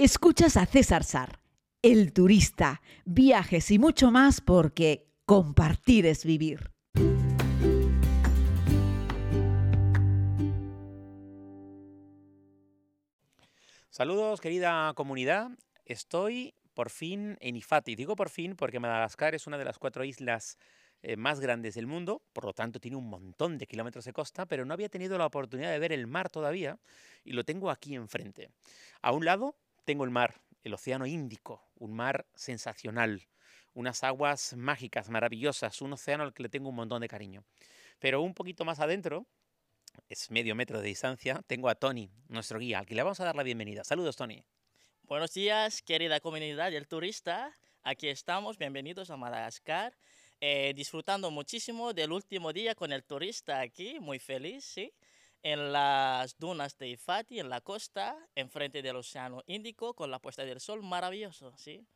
Escuchas a César Sar, el turista, viajes y mucho más porque compartir es vivir. Saludos, querida comunidad. Estoy por fin en Ifati. Digo por fin porque Madagascar es una de las cuatro islas eh, más grandes del mundo, por lo tanto tiene un montón de kilómetros de costa, pero no había tenido la oportunidad de ver el mar todavía y lo tengo aquí enfrente. A un lado tengo el mar, el Océano Índico, un mar sensacional, unas aguas mágicas, maravillosas, un océano al que le tengo un montón de cariño. Pero un poquito más adentro, es medio metro de distancia, tengo a Tony, nuestro guía, al que le vamos a dar la bienvenida. Saludos, Tony. Buenos días, querida comunidad del turista. Aquí estamos, bienvenidos a Madagascar. Eh, disfrutando muchísimo del último día con el turista aquí, muy feliz, ¿sí? En las dunas de Ifati, en la costa, enfrente del Océano Índico, con la puesta del sol, maravilloso, ¿sí?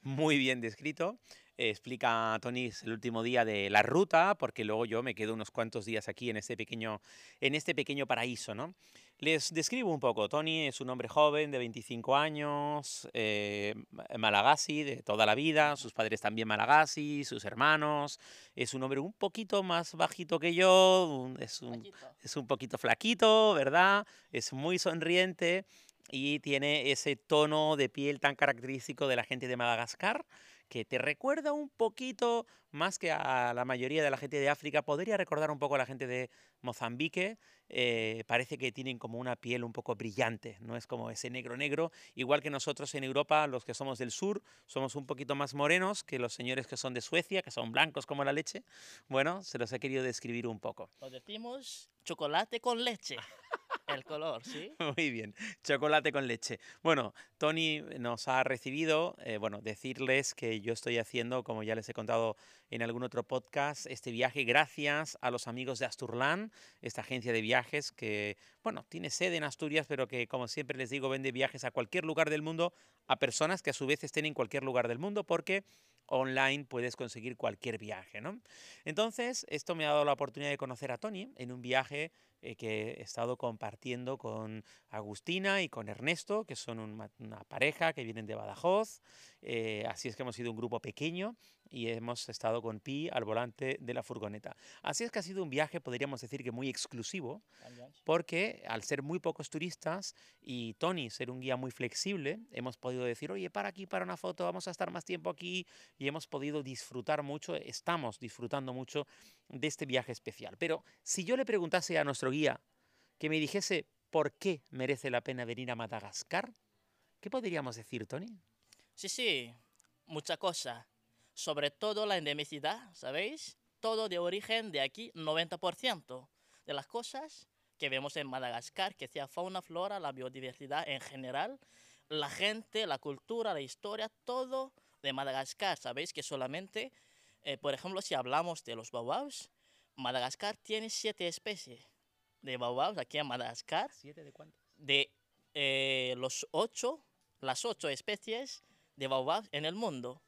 Muy bien descrito. explica Tony el último día de la ruta, porque luego yo me quedo unos cuantos días aquí en este pequeño, en este pequeño paraíso, ¿no? Les describo un poco. Tony es un hombre joven de 25 años, eh, malagasi de toda la vida, sus padres también malagasi, sus hermanos. Es un hombre un poquito más bajito que yo, es un, es un poquito flaquito, ¿verdad? Es muy sonriente y tiene ese tono de piel tan característico de la gente de Madagascar que te recuerda un poquito más que a la mayoría de la gente de África, podría recordar un poco a la gente de Mozambique, eh, parece que tienen como una piel un poco brillante, no es como ese negro negro, igual que nosotros en Europa, los que somos del sur, somos un poquito más morenos que los señores que son de Suecia, que son blancos como la leche. Bueno, se los he querido describir un poco. Lo decimos chocolate con leche. El color, ¿sí? Muy bien, chocolate con leche. Bueno, Tony nos ha recibido, eh, bueno, decirles que yo estoy haciendo, como ya les he contado en algún otro podcast, este viaje gracias a los amigos de Asturlan, esta agencia de viajes que, bueno, tiene sede en Asturias, pero que, como siempre les digo, vende viajes a cualquier lugar del mundo, a personas que a su vez estén en cualquier lugar del mundo, porque online puedes conseguir cualquier viaje, ¿no? Entonces, esto me ha dado la oportunidad de conocer a Tony en un viaje eh, que he estado compartiendo con Agustina y con Ernesto, que son una, pareja que vienen de Badajoz. Eh, así es que hemos sido un grupo pequeño y hemos estado con Pi al volante de la furgoneta. Así es que ha sido un viaje, podríamos decir que muy exclusivo, porque al ser muy pocos turistas y Tony ser un guía muy flexible, hemos podido decir, oye, para aquí, para una foto, vamos a estar más tiempo aquí y hemos podido disfrutar mucho, estamos disfrutando mucho de este viaje especial. Pero si yo le preguntase a nuestro guía que me dijese por qué merece la pena venir a Madagascar, ¿qué podríamos decir, Tony? Sí, sí, mucha cosa. Sobre todo la endemicidad, ¿sabéis? Todo de origen de aquí, 90% de las cosas que vemos en Madagascar, que sea fauna, flora, la biodiversidad en general, la gente, la cultura, la historia, todo de Madagascar. Sabéis que solamente, eh, por ejemplo, si hablamos de los baobabs, Madagascar tiene siete especies de baobabs aquí en Madagascar. ¿Siete de cuántos? De eh, los ocho, las ocho especies de baobabs en el mundo.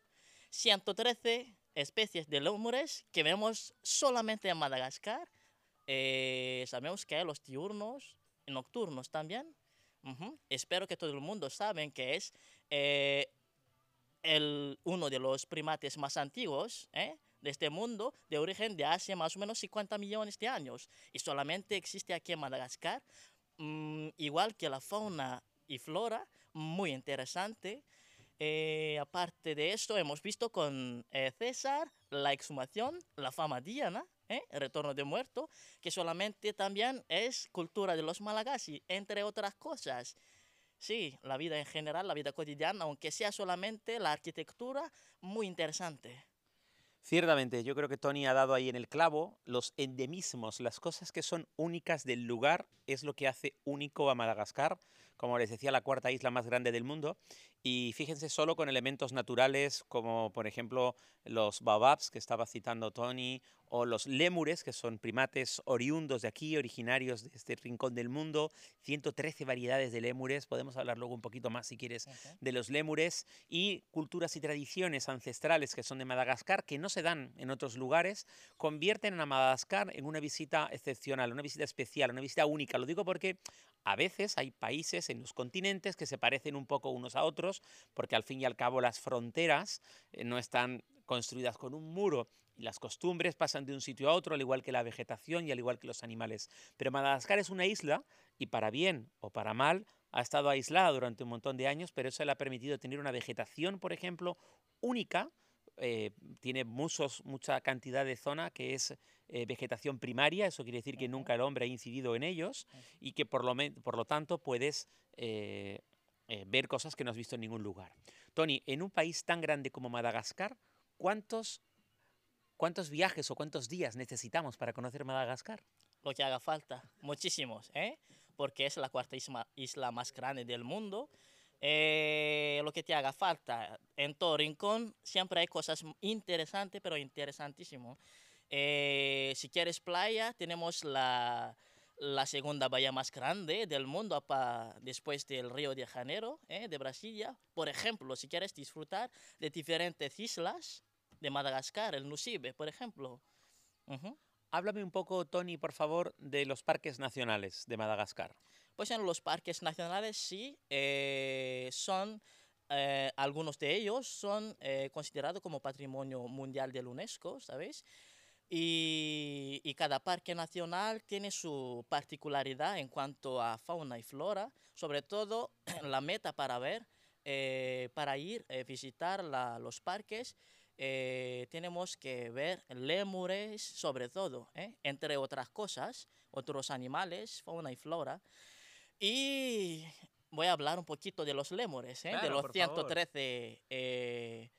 113 especies de lémures que vemos solamente en Madagascar. Eh, sabemos que hay los diurnos y nocturnos también. Espero que todo el mundo sabe que es el, uno de los primates más antiguos ¿eh? de este mundo, de origen de hace más o menos 50 millones de años. Y solamente existe aquí en Madagascar, mm, igual que la fauna y flora, muy interesante. Eh, aparte de esto, hemos visto con eh, César la exhumación, la fama diana, el retorno de muerto, que solamente también es cultura de los Malagasy, entre otras cosas. Sí, la vida en general, la vida cotidiana, aunque sea solamente la arquitectura, muy interesante. Ciertamente, yo creo que Tony ha dado ahí en el clavo los endemismos, las cosas que son únicas del lugar, es lo que hace único a Madagascar, como les decía, la cuarta isla más grande del mundo. Y fíjense solo con elementos naturales como por ejemplo los baobabs que estaba citando Tony o los lémures, que son primates oriundos de aquí, originarios de este rincón del mundo, 113 variedades de lémures, podemos hablar luego un poquito más si quieres de los lémures, y culturas y tradiciones ancestrales que son de Madagascar, que no se dan en otros lugares, convierten a Madagascar en una visita excepcional, una visita especial, una visita única. Lo digo porque A veces hay países en los continentes que se parecen un poco unos a otros, porque al fin y al cabo las fronteras eh, no están construidas con un muro y las costumbres pasan de un sitio a otro, al igual que la vegetación y al igual que los animales. Pero Madagascar es una isla y para bien o para mal ha estado aislada durante un montón de años, pero eso le ha permitido tener una vegetación, por ejemplo, única. eh, tiene muchos, mucha cantidad de zona que es eh, vegetación primaria, eso quiere decir que nunca el hombre ha incidido en ellos y que por lo, por lo tanto puedes eh, eh, ver cosas que no has visto en ningún lugar. Tony, en un país tan grande como Madagascar, ¿cuántos, cuántos viajes o cuántos días necesitamos para conocer Madagascar? lo que haga falta, muchísimos, ¿eh? porque es la cuarta isla, isla más grande del mundo. Eh, lo que te haga falta, en todo rincón siempre hay cosas interesantes, pero interesantísimo. Eh, si quieres playa, tenemos la, la segunda bahía más grande del mundo apa- después del Río de Janeiro, ¿eh? de Brasilia. Por ejemplo, si quieres disfrutar de diferentes islas de Madagascar, el Nusibe, por ejemplo. Ujú. Háblame un poco, Tony, por favor, de los parques nacionales de Madagascar. Pues en los parques nacionales sí, eh, son, eh, algunos de ellos son eh, considerados como patrimonio mundial de la UNESCO, ¿sabéis? Y, y cada parque nacional tiene su particularidad en cuanto a fauna y flora, sobre todo la meta para ver, eh, para ir a visitar la- los parques, eh, tenemos que ver lémures, sobre todo, ¿eh? entre otras cosas, otros animales, fauna y flora. Y voy a hablar un poquito de los lémures, ¿eh? de Claro, los por favor. 113, eh,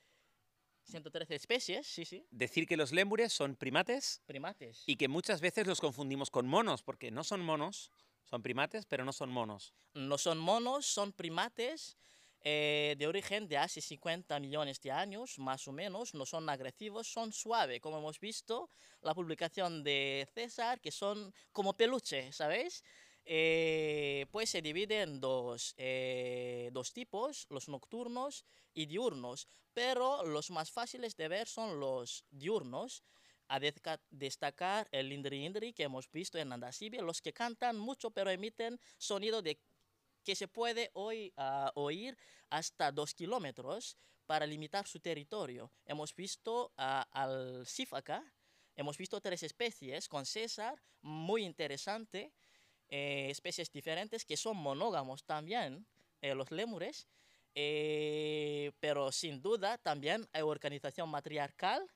113 especies, sí, sí, Decir que los lémures son primates primates. y que muchas veces los confundimos con monos, porque no son monos, son primates, pero no son monos. No son monos, son primates eh, de origen de hace 50 millones de años, más o menos. No son agresivos, son suaves, como hemos visto la publicación de César, que son como peluche, ¿sabéis? Eh, pues se divide en dos, eh, dos tipos, los nocturnos y diurnos, pero los más fáciles de ver son los diurnos. A destacar el Indri Indri que hemos visto en Andasibe, los que cantan mucho pero emiten sonido de que se puede hoy, ah, oír hasta dos kilómetros para limitar su territorio. Hemos visto ah, al sífaca, hemos visto tres especies con César, muy interesante, eh, especies diferentes que son monógamos también, eh, los lémures, eh, pero sin duda también hay organización matriarcal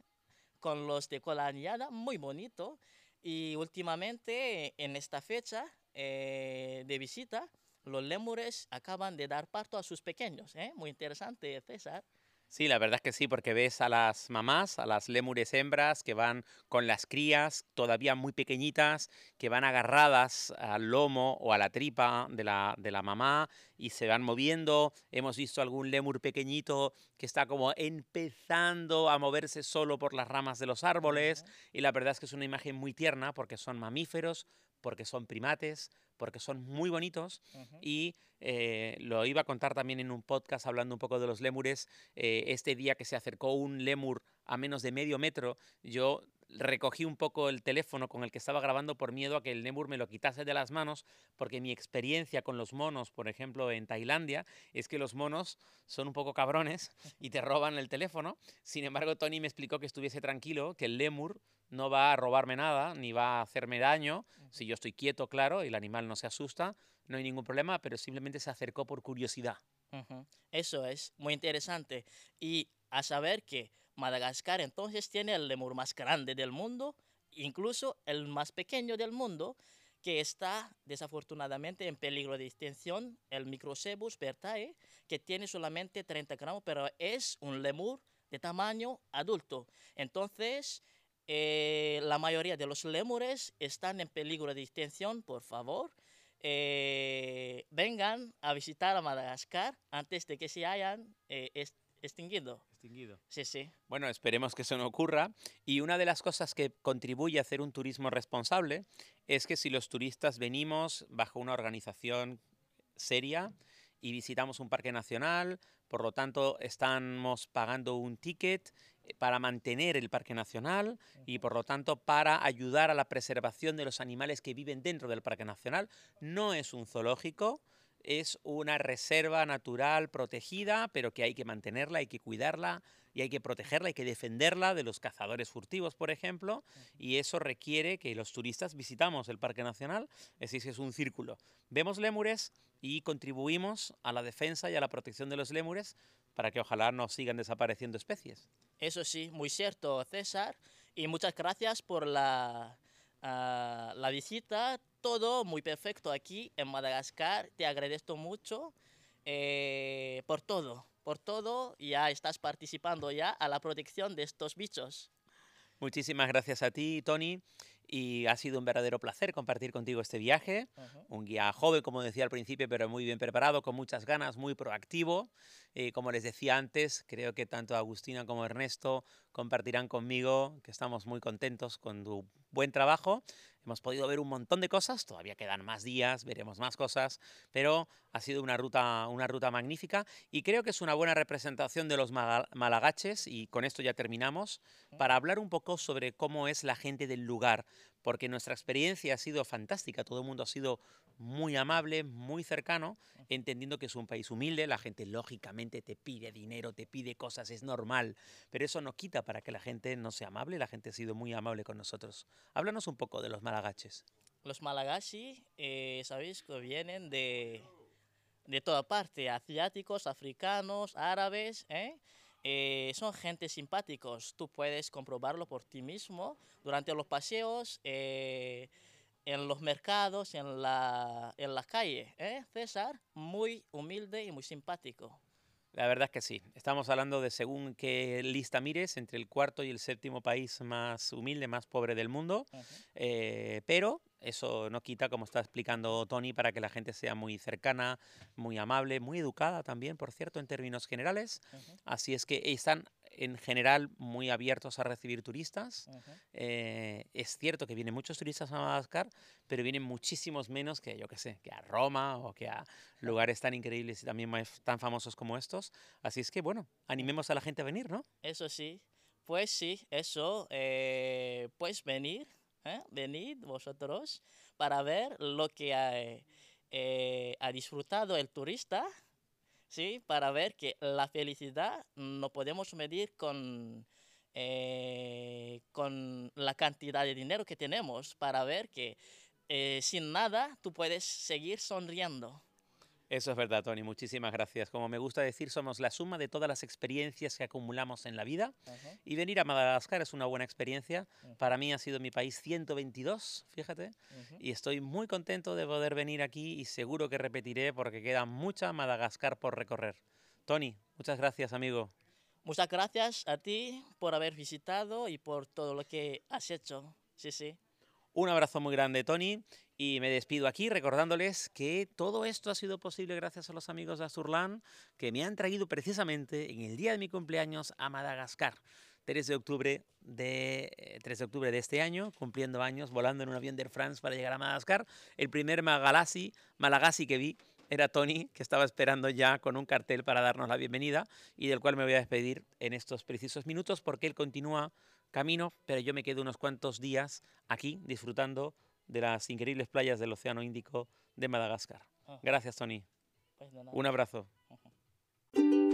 con los de cola anillada, muy bonito. Y últimamente, en esta fecha de visita, los lémures acaban de dar parto a sus pequeños. Muy interesante, César. Sí, la verdad es que sí, porque ves a las mamás, a las lémures hembras que van con las crías todavía muy pequeñitas, que van agarradas al lomo o a la tripa de la, de la mamá y se van moviendo. Hemos visto algún lémur pequeñito que está como empezando a moverse solo por las ramas de los árboles y la verdad es que es una imagen muy tierna porque son mamíferos, porque son primates, porque son muy bonitos y eh, lo iba a contar también en un podcast hablando un poco de los lémures. eh, este día que se acercó un lémur a menos de medio metro, yo recogí un poco el teléfono con el que estaba grabando por miedo a que el lémur me lo quitase de las manos, porque mi experiencia con los monos, por ejemplo, en Tailandia, es que los monos son un poco cabrones y te roban el teléfono. Sin embargo, Tony me explicó que estuviese tranquilo, que el lémur no va a robarme nada, ni va a hacerme daño, si yo estoy quieto, claro, y el animal no se asusta, no hay ningún problema, pero simplemente se acercó por curiosidad. Eso es muy interesante. Y a saber que Madagascar entonces tiene el lemur más grande del mundo, incluso el más pequeño del mundo, que está desafortunadamente en peligro de extinción, el Microcebus bertae, que tiene solamente 30 gramos, pero es un lemur de tamaño adulto. Entonces, eh, la mayoría de los lémures están en peligro de extinción, por favor eh, vengan a visitar a Madagascar antes de que se hayan eh, extinguido. Extinguido. Sí, sí. Bueno, esperemos que eso no ocurra. Y una de las cosas que contribuye a hacer un turismo responsable es que si los turistas venimos bajo una organización seria y visitamos un parque nacional, por lo tanto estamos pagando un ticket eh, para mantener el Parque Nacional y por lo tanto para ayudar a la preservación de los animales que viven dentro del Parque Nacional. No es un zoológico, es una reserva natural protegida, pero que hay que mantenerla, hay que cuidarla y hay que protegerla, hay que defenderla de los cazadores furtivos, por ejemplo, y eso requiere que los turistas visitamos el Parque Nacional, es decir, es un círculo. Vemos lémures y contribuimos a la defensa y a la protección de los lémures para que ojalá no sigan desapareciendo especies. Eso sí, muy cierto, César. Y muchas gracias por la, ah, la visita. Todo muy perfecto aquí en Madagascar. Te agradezco mucho eh, por todo, por todo. Ya estás participando ya a la protección de estos bichos. Muchísimas gracias a ti, Tony. Y ha sido un verdadero placer compartir contigo este viaje. Un guía joven, como decía al principio, pero muy bien preparado, con muchas ganas, muy proactivo. Y como les decía antes, creo que tanto Agustina como Ernesto compartirán conmigo que estamos muy contentos con tu buen trabajo. Hemos podido ver un montón de cosas, todavía quedan más días, veremos más cosas, pero ha sido una ruta, una ruta magnífica y creo que es una buena representación de los malagaches y con esto ya terminamos para hablar un poco sobre cómo es la gente del lugar, porque nuestra experiencia ha sido fantástica, todo el mundo ha sido muy amable, muy cercano, entendiendo que es un país humilde, la gente lógicamente te pide dinero, te pide cosas, es normal, pero eso no quita para que la gente no sea amable, la gente ha sido muy amable con nosotros. Háblanos un poco de los malagaches. Los malagashi, eh, sabéis que vienen de, de toda parte, asiáticos, africanos, árabes, ¿eh? Eh, son gente simpáticos, tú puedes comprobarlo por ti mismo durante los paseos en los mercados, en la, en las calles. ¿eh? César, muy humilde y muy simpático. La verdad es que sí. Estamos hablando de según qué lista mires, entre el cuarto y el séptimo país más humilde, más pobre del mundo. Eh, pero eso no quita, como está explicando Tony, para que la gente sea muy cercana, muy amable, muy educada también, por cierto, en términos generales. Así es que están en general muy abiertos a recibir turistas. Eh, es cierto que vienen muchos turistas a Madagascar, pero vienen muchísimos menos que, yo qué sé, que a Roma o que a lugares tan increíbles y también tan famosos como estos. Así es que, bueno, animemos a la gente a venir, ¿no? Eso sí, pues sí, eso, eh, pues venir, ¿eh? venid vosotros para ver lo que ha disfrutado el turista ¿sí? Para ver que la felicidad no podemos medir con, eh, con la cantidad de dinero que tenemos, para ver que eh, sin nada tú puedes seguir sonriendo. Eso es verdad, Tony. Muchísimas gracias. Como me gusta decir, somos la suma de todas las experiencias que acumulamos en la vida. Y venir a Madagascar es una buena experiencia. Para mí ha sido mi país 122, fíjate. Y estoy muy contento de poder venir aquí y seguro que repetiré porque queda mucha Madagascar por recorrer. Tony, muchas gracias, amigo. Muchas gracias a ti por haber visitado y por todo lo que has hecho. Sí, sí. Un abrazo muy grande, Tony. Y me despido aquí recordándoles que todo esto ha sido posible gracias a los amigos de Azurlan que me han traído precisamente en el día de mi cumpleaños a Madagascar. 3 de octubre de, 3 eh, de, octubre de este año, cumpliendo años, volando en un avión de Air France para llegar a Madagascar. El primer Magalasi, Malagasy que vi era Tony, que estaba esperando ya con un cartel para darnos la bienvenida y del cual me voy a despedir en estos precisos minutos porque él continúa camino, pero yo me quedo unos cuantos días aquí disfrutando de las increíbles playas del Océano Índico de Madagascar. Ah. Gracias, Tony. Pues Un abrazo.